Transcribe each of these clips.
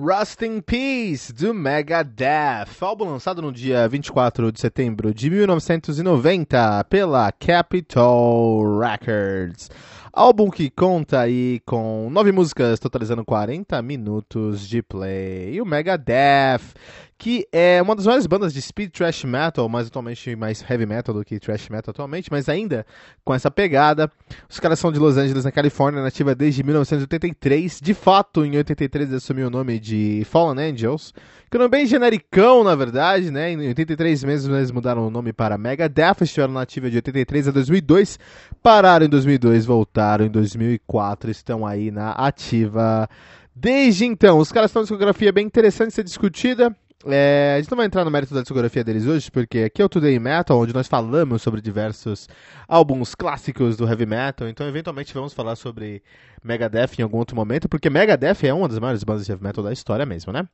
Rust in Peace, do Megadeth, álbum lançado no dia 24 de setembro de 1990 pela Capitol Records. Álbum que conta aí com nove músicas, totalizando 40 minutos de play. E o Megadeth, que é uma das maiores bandas de speed thrash metal, mais atualmente mais heavy metal do que thrash metal atualmente, mas ainda com essa pegada. Os caras são de Los Angeles, na Califórnia, nativa desde 1983. De fato, em 83 assumiu o nome de Fallen Angels, que é um nome bem genericão, na verdade, né? Em 83 meses eles mudaram o nome para Megadeth, estiveram nativa de 83 a 2002, pararam em 2002, voltaram em 2004, estão aí na ativa desde então. Os caras estão uma discografia bem interessante de ser discutida. É, a gente não vai entrar no mérito da discografia deles hoje, porque aqui é o Today Metal, onde nós falamos sobre diversos álbuns clássicos do heavy metal, então eventualmente vamos falar sobre Megadeth em algum outro momento, porque Megadeth é uma das maiores bandas de heavy metal da história mesmo, né?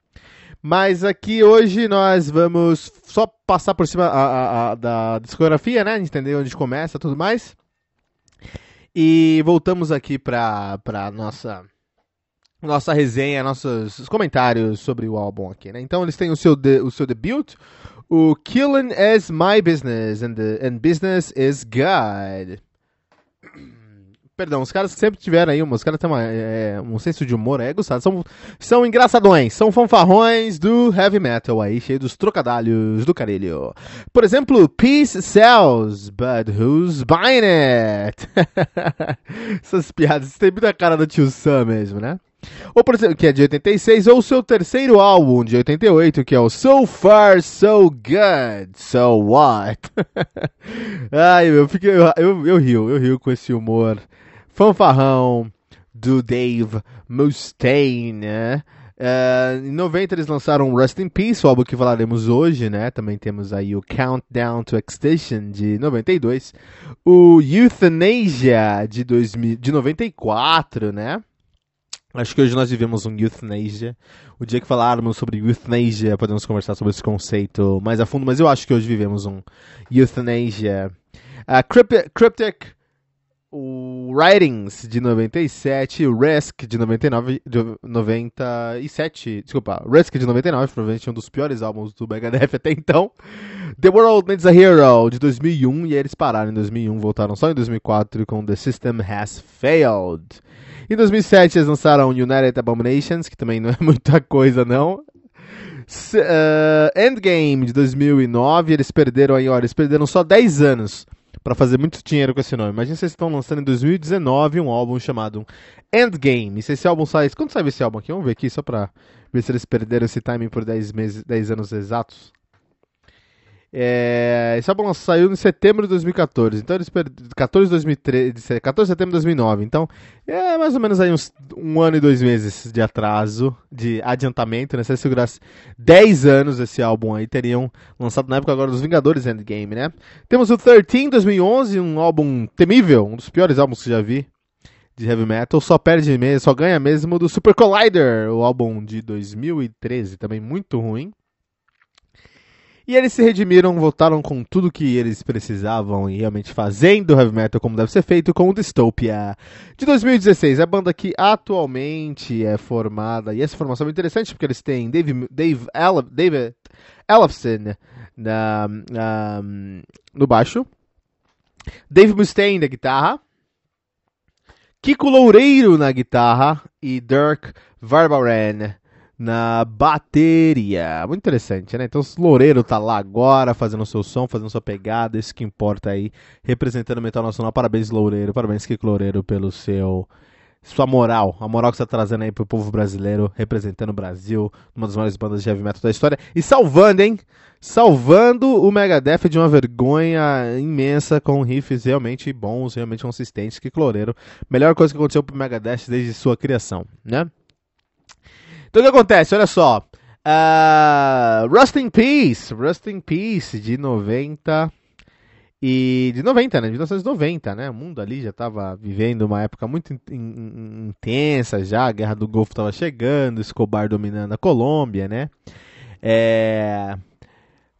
Mas aqui hoje nós vamos só passar por cima a, a, a, da discografia, né? Entender onde começa tudo mais. E voltamos aqui para pra nossa nossa resenha, nossos comentários sobre o álbum aqui, né? Então eles têm o seu, de, o seu debut, o Killing is My Business and, the, and Business is God. Perdão, os caras sempre tiveram aí, os caras têm uma, é, um senso de humor, é gostado. São, são engraçadões, são fanfarrões do heavy metal aí, cheio dos trocadalhos do carilho. Por exemplo, Peace sells, but who's buying it? Essas piadas, tem muita cara do tio Sam mesmo, né? Ou por exemplo, que é de 86, ou o seu terceiro álbum de 88, que é o So Far So Good, So What? Ai, meu, fiquei, eu, eu, eu rio, eu rio com esse humor fanfarrão do Dave Mustaine, né? Uh, em 90 eles lançaram Rust in Peace, o álbum que falaremos hoje, né? Também temos aí o Countdown to Extinction de 92, o Euthanasia de, 2000, de 94, né? Acho que hoje nós vivemos um Euthanasia. O dia que falarmos sobre Euthanasia, podemos conversar sobre esse conceito mais a fundo, mas eu acho que hoje vivemos um Euthanasia. Uh, Cryptic, Cryptic o Writings de 97, o Risk de 99, de 97, desculpa, Risk de 99, provavelmente um dos piores álbuns do Megadeth até então. The World Needs a Hero de 2001 e eles pararam em 2001, voltaram só em 2004 com The System Has Failed. Em 2007 eles lançaram United Abominations, que também não é muita coisa não. Uh, Endgame de 2009, eles perderam aí, olha, eles perderam só 10 anos para fazer muito dinheiro com esse nome. Imagina se eles estão lançando em 2019 um álbum chamado Endgame. Se esse álbum sai. Quando sai esse álbum aqui? Vamos ver aqui só pra ver se eles perderam esse timing por 10 meses, 10 anos exatos. É, esse álbum saiu em setembro de 2014, então eles 14 de 2013, 14 de setembro de 2009. Então é mais ou menos aí uns um ano e dois meses de atraso, de adiantamento, né? Se segurasse 10 anos esse álbum aí, teriam lançado na época agora dos Vingadores Endgame, né? Temos o 13 2011, um álbum temível, um dos piores álbuns que já vi de heavy metal, só perde mesmo, só ganha mesmo do Super Collider, o álbum de 2013, também muito ruim. E eles se redimiram, voltaram com tudo que eles precisavam e realmente fazendo heavy metal como deve ser feito com o Dystopia de 2016. A banda que atualmente é formada, e essa formação é interessante porque eles têm Dave, Dave, Elf, David Ellefson na, na, no baixo, Dave Mustaine na guitarra, Kiko Loureiro na guitarra e Dirk Verbaren na bateria. Muito interessante, né? Então o Loureiro tá lá agora, fazendo seu som, fazendo sua pegada, isso que importa aí, representando o Metal Nacional. Parabéns, Loureiro, parabéns, Kiko Loureiro, pelo seu sua moral, a moral que você tá trazendo aí pro povo brasileiro, representando o Brasil, uma das maiores bandas de heavy metal da história, e salvando, hein? Salvando o Megadeth de uma vergonha imensa, com riffs realmente bons, realmente consistentes, que cloreiro. Melhor coisa que aconteceu pro Megadeth desde sua criação, né? Então o que acontece? Olha só. Uh, Rust in Peace, Rust in Peace de 90 e de 90, né? De 1990, né? O mundo ali já estava vivendo uma época muito in, in, intensa já, a Guerra do Golfo estava chegando, Escobar dominando a Colômbia, né? É...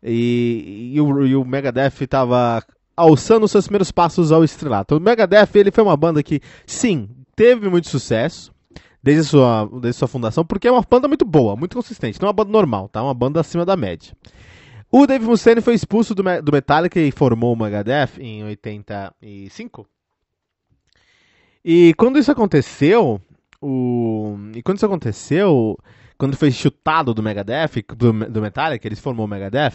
E, e, o, e o Megadeth estava alçando seus primeiros passos ao estrelato. O Megadeth ele foi uma banda que, sim, teve muito sucesso desde sua, desde sua fundação, porque é uma banda muito boa, muito consistente. Não é uma banda normal, tá? É uma banda acima da média. O Dave Mustaine foi expulso do, do Metallica e formou o Megadeth em 85. E quando isso aconteceu, o... e quando isso aconteceu, quando foi chutado do Megadeth, do, do Metallica, eles formou o Megadeth,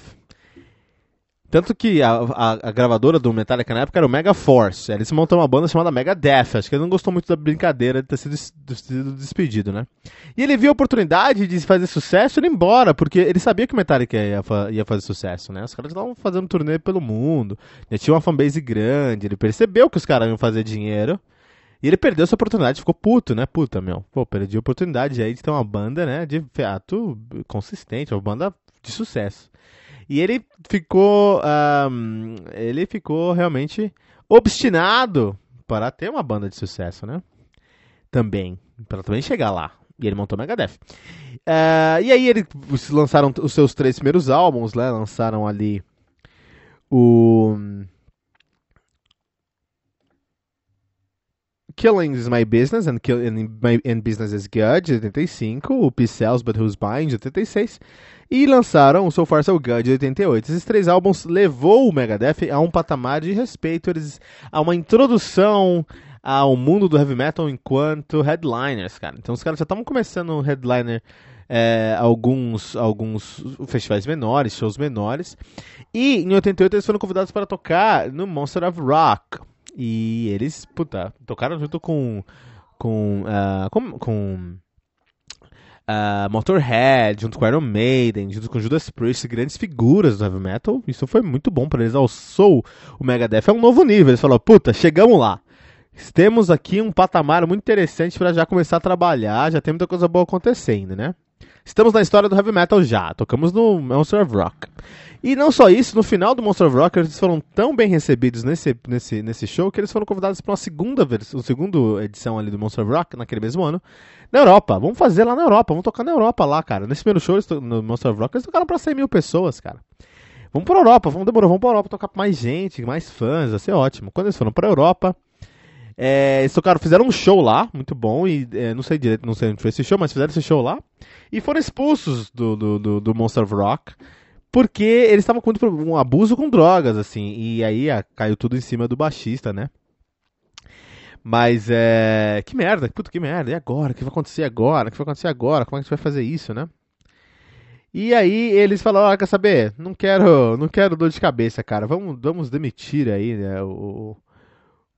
tanto que a, a, a, gravadora do Metallica na época era o Mega Force. Eles montaram uma banda chamada Mega Death. Acho que ele não gostou muito da brincadeira de ter sido, de sido despedido, né? E ele viu a oportunidade de fazer sucesso e ir embora, porque ele sabia que o Metallica ia, ia fazer sucesso, né? Os caras estavam fazendo turnê pelo mundo, já tinha uma fanbase grande, ele percebeu que os caras iam fazer dinheiro. E ele perdeu essa oportunidade, ficou puto, né? Puta, meu. Pô, perdi a oportunidade aí de ter uma banda, né? De fato consistente, uma banda de sucesso. E ele ficou. Um, ele ficou realmente obstinado para ter uma banda de sucesso, né? Também. Para também chegar lá. E ele montou Megadeth. Uh, e aí eles lançaram os seus três primeiros álbuns, né? Lançaram ali o. Killing is My Business and, kill, and, my, and Business is Good, de 85, o Peace Sells But Who's Buying, de 86, e lançaram o So Far So Good, de 88. Esses três álbuns levou o Megadeth a um patamar de respeito, eles, a uma introdução ao mundo do heavy metal enquanto headliners, cara. Então os caras já estavam começando o headliner é, alguns, alguns festivais menores, shows menores. E em 88 eles foram convidados para tocar no Monster of Rock, e eles, puta, tocaram junto com. com. Uh, com, com uh, Motorhead, junto com Iron Maiden, junto com Judas Priest, grandes figuras do heavy metal. Isso foi muito bom para eles. Alçou o Megadeth é um novo nível. Eles falaram, puta, chegamos lá. Temos aqui um patamar muito interessante para já começar a trabalhar. Já tem muita coisa boa acontecendo, né? Estamos na história do heavy metal já. Tocamos no Monster of Rock. E não só isso, no final do Monster of Rock, eles foram tão bem recebidos nesse, nesse, nesse show que eles foram convidados para uma segunda versão, segunda edição ali do Monster of Rock, naquele mesmo ano, na Europa. Vamos fazer lá na Europa, vamos tocar na Europa lá, cara. Nesse primeiro show, no Monster of Rock, eles tocaram para 100 mil pessoas, cara. Vamos pra Europa, vamos demorar, vamos pra Europa tocar pra mais gente, mais fãs, vai ser ótimo. Quando eles foram pra Europa, é, eles fizeram um show lá, muito bom, e é, não sei direito, não sei onde foi esse show, mas fizeram esse show lá, e foram expulsos do, do, do, do Monster of Rock porque eles estavam com um abuso com drogas, assim, e aí a, caiu tudo em cima do baixista, né? Mas é. Que merda, puta que merda, e agora? O que vai acontecer agora? O que vai acontecer agora? Como é que gente vai fazer isso, né? E aí eles falaram, ah, quer saber? Não quero, não quero dor de cabeça, cara. Vamos, vamos demitir aí, né, o,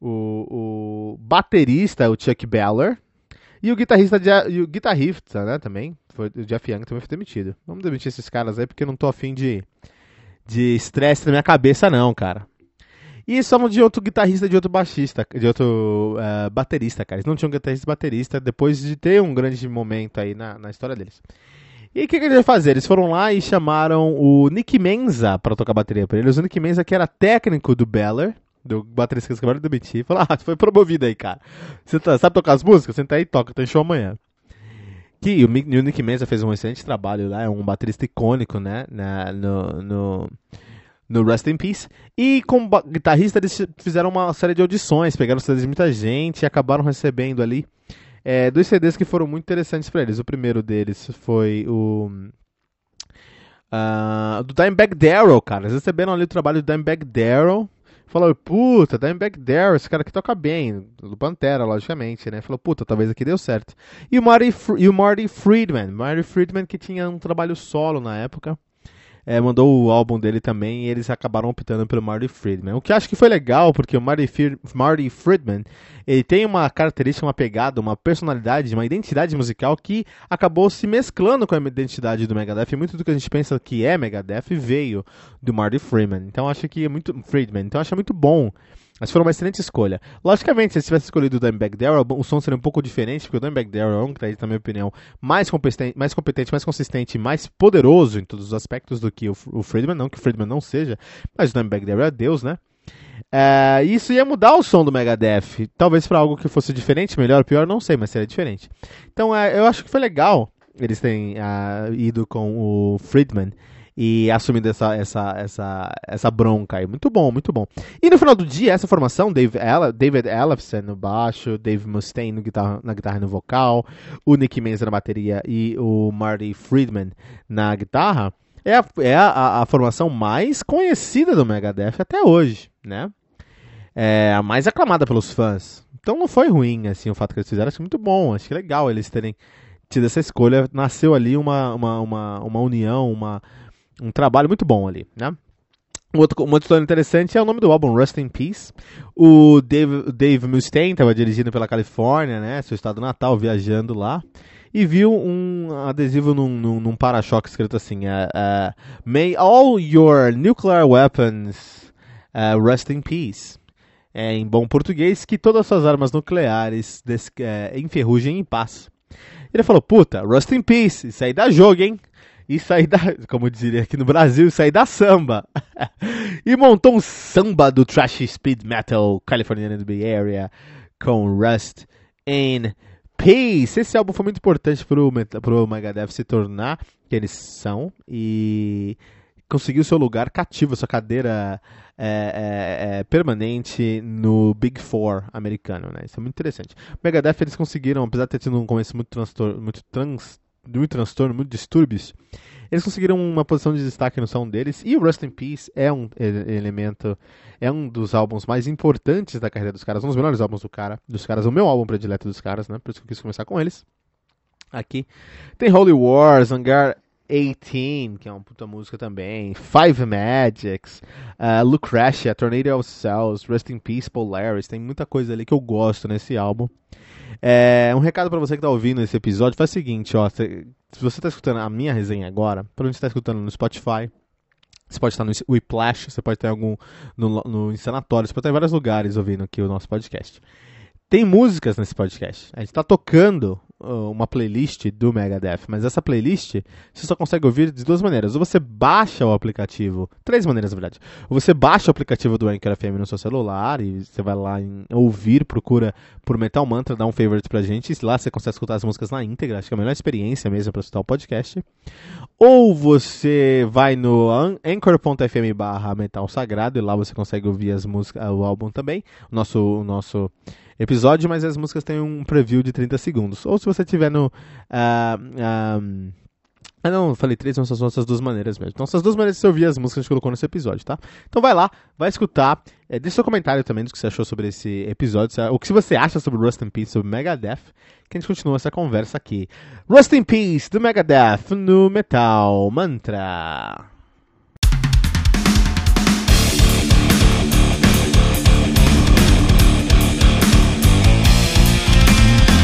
o, o baterista, o Chuck Beller, e o guitarrista, e o guitarrista, né, também, foi, o Jeff Young também foi demitido. Vamos demitir esses caras aí, porque eu não tô afim de de estresse na minha cabeça, não, cara. E somos de outro guitarrista, de outro baixista, de outro uh, baterista, cara. Eles não tinham guitarrista e baterista depois de ter um grande momento aí na, na história deles. E o que, que eles iam fazer? Eles foram lá e chamaram o Nick Menza para tocar bateria para eles. O Nick Menza, que era técnico do Beller, do baterista que acabaram de demitir, falou: Ah, foi promovido aí, cara. Você tá, sabe tocar as músicas? Senta aí e toca, tem show amanhã. Que o Nick Menza fez um excelente trabalho lá, é um baterista icônico, né? Na, no, no, no Rest in Peace. E como guitarrista, eles fizeram uma série de audições, pegaram CDs de muita gente e acabaram recebendo ali é, dois CDs que foram muito interessantes para eles. O primeiro deles foi o. Uh, do Dimebag Darrell, cara. Eles receberam ali o trabalho do Dimebag Darrell falou, puta, Dimebag Darrell, esse cara que toca bem, do Pantera, logicamente, né? Falou, puta, talvez aqui deu certo. E o Marty, e o Marty Friedman, Marty Friedman que tinha um trabalho solo na época, é, mandou o álbum dele também e eles acabaram optando pelo Marty Friedman. O que eu acho que foi legal, porque o Marty, Marty Friedman ele tem uma característica, uma pegada, uma personalidade, uma identidade musical que acabou se mesclando com a identidade do Megadeth. Muito do que a gente pensa que é Megadeth veio do Marty Friedman. Então acho que é muito Friedman. Então acho muito bom mas foi uma excelente escolha. Logicamente, se você tivesse escolhido o Dimebag Darrell, o som seria um pouco diferente, porque o Dimebag Darrell é um na minha opinião, mais competente, mais, competente, mais consistente, mais poderoso em todos os aspectos do que o, o Friedman. Não que o Friedman não seja, mas o Dimebag Darrell é Deus, né? É, isso ia mudar o som do Megadeth. Talvez para algo que fosse diferente, melhor, pior, não sei, mas seria diferente. Então é, eu acho que foi legal eles terem uh, ido com o Friedman e assumindo essa, essa, essa, essa bronca aí. Muito bom, muito bom. E no final do dia, essa formação, Dave Ella, David Ellefson no baixo, Dave Mustaine no guitarra, na guitarra e no vocal, o Nick Menza na bateria e o Marty Friedman na guitarra, é a, é a, a formação mais conhecida do Megadeth até hoje, né? É a mais aclamada pelos fãs. Então não foi ruim, assim, o fato que eles fizeram. Acho muito bom, acho que legal eles terem tido essa escolha. Nasceu ali uma, uma, uma, uma união, uma um trabalho muito bom ali, né? Outro, uma história interessante é o nome do álbum, Rust in Peace. O Dave, Dave Mustaine estava dirigindo pela Califórnia, né? Seu estado natal, viajando lá. E viu um adesivo num, num, num para-choque escrito assim: uh, uh, May all your nuclear weapons uh, rest in peace. É, em bom português, que todas as suas armas nucleares enferrujem em paz. Ele falou: Puta, rust in peace, isso aí dá jogo, hein? E sair da, como diria aqui no Brasil, sair da samba. e montou um samba do trash speed metal Californiano the Bay Area com Rust in Peace. Esse álbum foi muito importante pro, pro Megadeth se tornar que eles são e conseguiu seu lugar cativo, sua cadeira é, é, é, permanente no Big Four americano, né? Isso é muito interessante. O Megadeth eles conseguiram, apesar de ter tido um começo muito, transtor muito trans muito transtorno, muito distúrbios, eles conseguiram uma posição de destaque no som deles. E o Rust in Peace é um elemento, é um dos álbuns mais importantes da carreira dos caras, um dos melhores álbuns do cara, dos caras, o meu álbum predileto dos caras, né? Por isso que eu quis começar com eles. Aqui tem Holy War, Zangar 18, que é uma puta música também, Five Magics, uh, Lucretia, Tornado of Cells, Rest in Peace, Polaris, tem muita coisa ali que eu gosto nesse álbum. É, um recado para você que tá ouvindo esse episódio, faz o seguinte, ó, se, se você tá escutando a minha resenha agora, provavelmente você tá escutando no Spotify, você pode estar no Whiplash, você pode ter algum no, no Insanatório, você pode estar em vários lugares ouvindo aqui o nosso podcast. Tem músicas nesse podcast. A gente está tocando uma playlist do Megadeth, mas essa playlist você só consegue ouvir de duas maneiras. Ou você baixa o aplicativo, três maneiras na verdade. Ou você baixa o aplicativo do Anchor FM no seu celular e você vai lá em ouvir, procura por Metal Mantra, dá um favorite pra gente, e lá você consegue escutar as músicas na íntegra, acho que é a melhor experiência mesmo para escutar o podcast. Ou você vai no anchor.fm barra Metal Sagrado e lá você consegue ouvir as músicas, o álbum também, o nosso, o nosso episódio, mas as músicas têm um preview de 30 segundos. Ou se você tiver no. Uh, ah, não, falei três, mas são essas duas maneiras mesmo. Então, essas duas maneiras de você ouvir as músicas que a gente colocou nesse episódio, tá? Então, vai lá, vai escutar. É, deixa seu comentário também do que você achou sobre esse episódio. O que você acha sobre Rust in Peace, sobre Megadeth. Que a gente continua essa conversa aqui. Rust in Peace, do Megadeth, no Metal Mantra.